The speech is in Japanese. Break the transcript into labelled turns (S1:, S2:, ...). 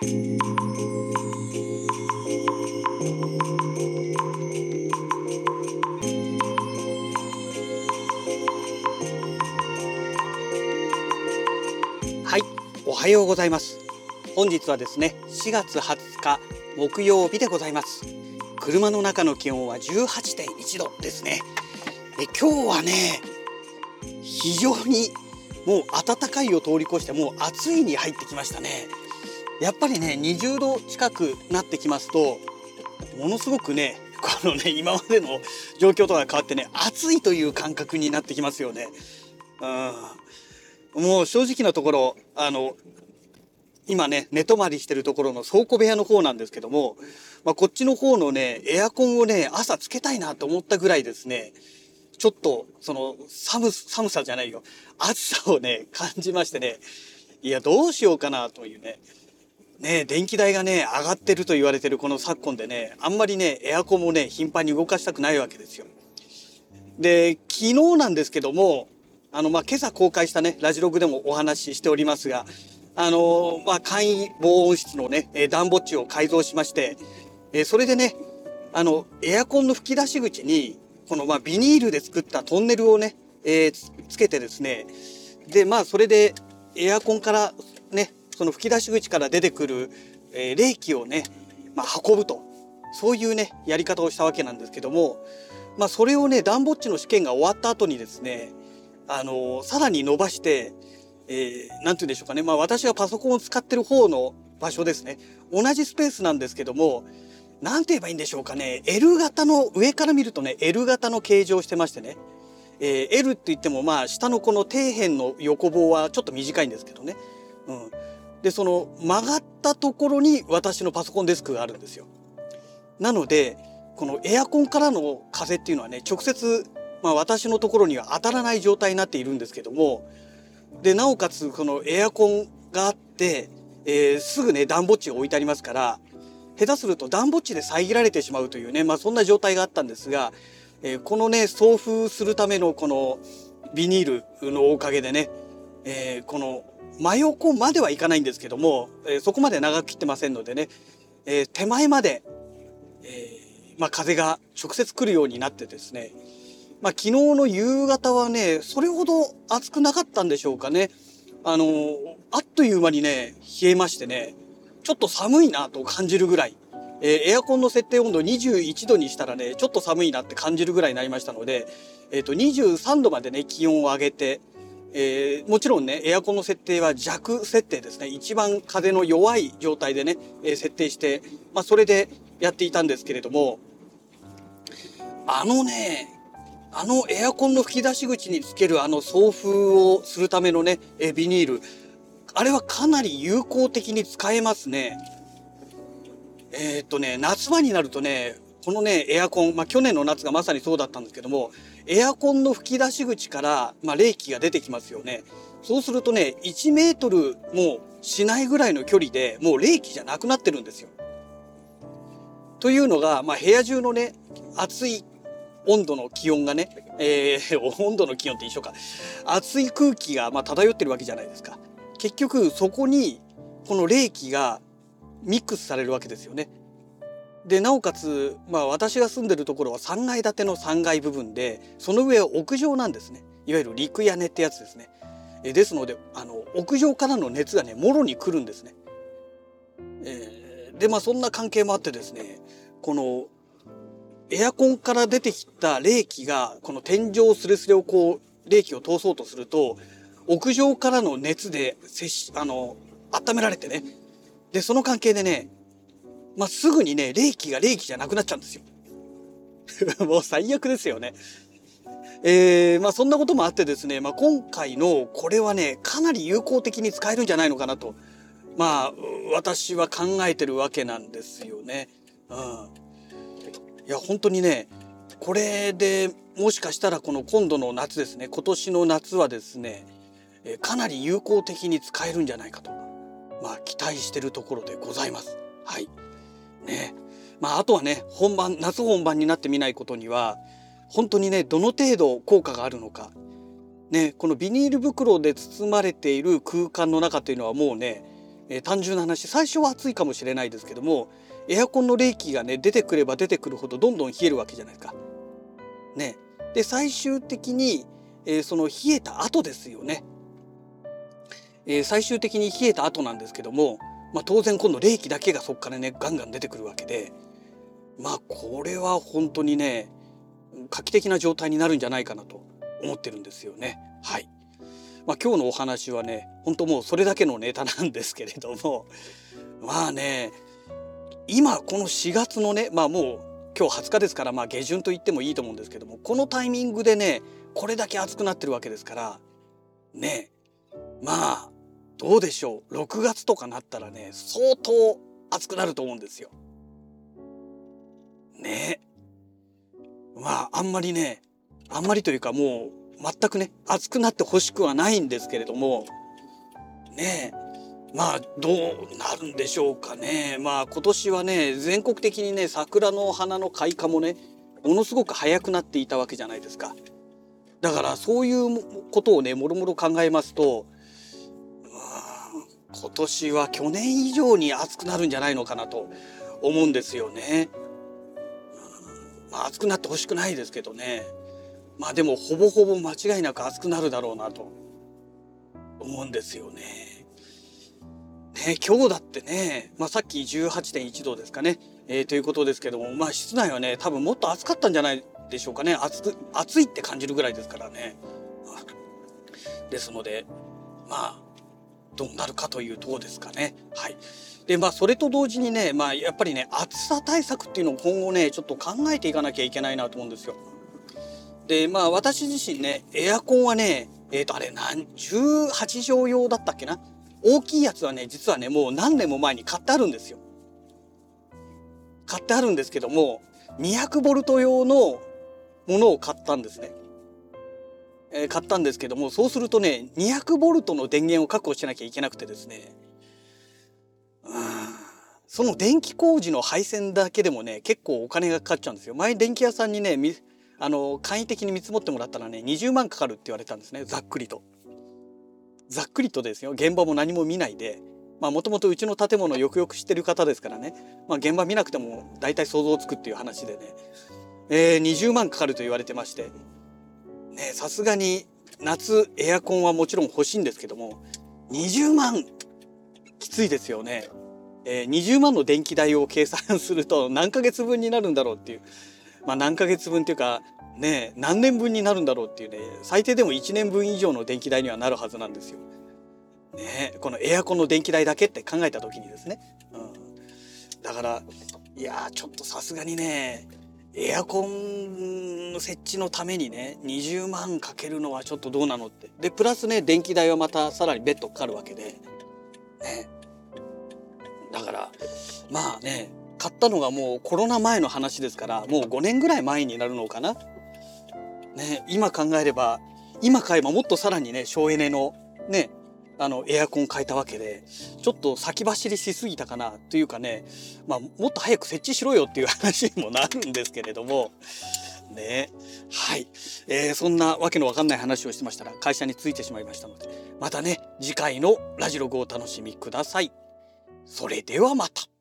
S1: はいおはようございます。本日はですね4月20日木曜日でございます。車の中の気温は18.1度ですね。え今日はね非常にもう暖かいを通り越してもう暑いに入ってきましたね。やっぱりね20度近くなってきますとものすごくねこのね今までの状況とは変わってね暑いという感覚になってきますよね。うん。もう正直なところあの今ね寝泊まりしてるところの倉庫部屋の方なんですけども、まあ、こっちの方のねエアコンをね朝つけたいなと思ったぐらいですねちょっとその寒寒さじゃないよ。暑さをね感じましてねいやどうしようかなというね。ね電気代がね上がってると言われてるこの昨今でねあんまりねエアコンもね頻繁に動かしたくないわけですよ。で昨日なんですけどもあのまあ今朝公開したねラジログでもお話ししておりますがあのまあ簡易防音室のね暖房地を改造しましてえそれでねあのエアコンの吹き出し口にこのまあビニールで作ったトンネルをね、えー、つけてですねでまあそれでエアコンからねその吹き出し口から出てくる、えー、冷気をね、まあ、運ぶと。そういうねやり方をしたわけなんですけども、まあ、それをね暖房地の試験が終わった後にですねあのー、さらに伸ばして何、えー、て言うんでしょうかね、まあ、私がパソコンを使ってる方の場所ですね。同じスペースなんですけども何て言えばいいんでしょうかね。L 型の上から見るとね L 型の形状をしてましてね、えー、L って言ってもまあ下のこの底辺の横棒はちょっと短いんですけどね、うん、でその曲がったところに私のパソコンデスクがあるんですよ。なのでこのエアコンからの風っていうのはね直接、まあ、私のところには当たらない状態になっているんですけどもでなおかつこのエアコンがあって、えー、すぐね暖房地を置いてありますから下手すると暖房地で遮られてしまうというね、まあ、そんな状態があったんですが、えー、このね送風するためのこのビニールのおかげでね、えー、この真横まではいかないんですけども、えー、そこまで長く切ってませんのでね、え手前まで、えまあ、風が直接来るようになってですね、まあ、昨日の夕方はねそれほど暑くなかったんでしょうかね。あのあっという間にね冷えましてねちょっと寒いなと感じるぐらい、え、エアコンの設定温度21度にしたらねちょっと寒いなって感じるぐらいになりましたので、えー、と23度までね気温を上げて、えー、もちろんねエアコンの設定は弱設定ですね一番風の弱い状態でね、えー、設定して、まあ、それでやっていたんですけれどもあのねあのエアコンの吹き出し口につけるあの送風をするためのね、えビニールあれはかなり有効的に使えますね。えー、っとね、夏場になるとね、このね、エアコン、まあ去年の夏がまさにそうだったんですけども、エアコンの吹き出し口から、まあ冷気が出てきますよね。そうするとね、1メートルもしないぐらいの距離でもう冷気じゃなくなってるんですよ。というのが、まあ部屋中のね、暑い温度の気温がね、えー、温度の気温って一緒か。暑い空気がまあ漂ってるわけじゃないですか。結局そこにこの冷気がミックスされるわけですよね。でなおかつ、まあ、私が住んでるところは3階建ての3階部分でその上は屋上なんですねいわゆる陸屋根ってやつですね。えですのであの屋上からの熱がねもろに来るんですね。えー、でまあそんな関係もあってですねこのエアコンから出てきた冷気がこの天井すれすれをこう冷気を通そうとすると屋上からの熱で接し、あの、温められてね。で、その関係でね、まあ、すぐにね、冷気が冷気じゃなくなっちゃうんですよ。もう最悪ですよね。えー、まあそんなこともあってですね、まあ今回のこれはね、かなり有効的に使えるんじゃないのかなと、まあ私は考えてるわけなんですよね。うん。いや、本当にね、これでもしかしたらこの今度の夏ですね、今年の夏はですね、かなり有効的に使えるんじゃないかと、まあ、期待してるところでございます。はい。ね。まあ、あとはね、本番、夏本番になってみないことには、本当にね、どの程度効果があるのか。ね、このビニール袋で包まれている空間の中というのはもうね、えー、単純な話最初は暑いかもしれないですけどもエアコンの冷気がね出てくれば出てくるほどどんどん冷えるわけじゃないですか。ね、で最終的に、えー、その冷えた後ですよね、えー、最終的に冷えた後なんですけども、まあ、当然今度冷気だけがそこからねガンガン出てくるわけでまあこれは本当にね画期的な状態になるんじゃないかなと思ってるんですよね。はい。まあ、今日のお話はね本当もうそれだけのネタなんですけれどもまあね今この4月のねまあもう今日20日ですからまあ下旬と言ってもいいと思うんですけどもこのタイミングでねこれだけ暑くなってるわけですからねまあどうでしょう？6月とかなったらね相当暑くなると思うんですよ。ねまああんまりねあんまりというかもう全くね暑くなってほしくはないんですけれどもねまあどうなるんでしょうかねまあ今年はね全国的にね桜の花の開花もねものすごく早くなっていたわけじゃないですか。だからそういうことをねもろもろ考えますと今年は去年以上に暑くなるんじゃないのかなと思うんですよね。まあ、暑くなってほしくないですけどねまあでもほぼほぼ間違いなく暑くなるだろうなと思うんですよね。ね今日だってね、まあ、さっき18.1度ですかね、えー、ということですけども、まあ、室内はね多分もっと暑かったんじゃないでしょうかね暑く暑いって感じるぐらいですからね。ですのでまあどうなるかというとこですかね。はいでまあそれと同時にね、まあ、やっぱりね暑さ対策っていうのを今後ねちょっと考えていかなきゃいけないなと思うんですよ。でまあ私自身ねエアコンはねえっ、ー、とあれ何18畳用だったっけな？大きいやつはね実はねもう何年も前に買ってあるんですよ。買ってあるんですけども200ボルト用のものを買ったんですね。え、買ったんですけどもそうするとね200ボルトの電源を確保しなきゃいけなくてですね。うんその電気工事の配線だけでもね結構お金がかかっちゃうんですよ。前電気屋さんにねあの簡易的に見積もってもらったらね20万かかるって言われたんですね。ざっくりと。ざっくりとですよ。現場も何も見ないで。もともとうちの建物よくよく知ってる方ですからね、まあ、現場見なくても大体想像つくっていう話でね、えー、20万かかると言われてまして。さすがに夏エアコンはもちろん欲しいんですけども20万きついですよね。えー、20万の電気代を計算すると何ヶ月分になるんだろうっていうまあ、何ヶ月分っていうかね何年分になるんだろうっていうね最低でも1年分以上の電気代にはなるはずなんですよ。ねこのエアコンの電気代だけって考えた時にですね。うん、だからいやちょっとさすがにねエアコン設置のためにね20万かけるのはちょっとどうなのって。でプラスね電気代はまたさらに別途かかるわけで。ね。だからまあね買ったのがもうコロナ前の話ですからもう5年ぐらい前になるのかな。ね今考えれば今買えばもっとさらにね省エネのねあのエアコン変えたわけでちょっと先走りしすぎたかなというかね、まあ、もっと早く設置しろよっていう話にもなるんですけれどもねはい、えー、そんなわけのわかんない話をしてましたら会社に着いてしまいましたのでまたね次回のラジログをお楽しみください。それではまた。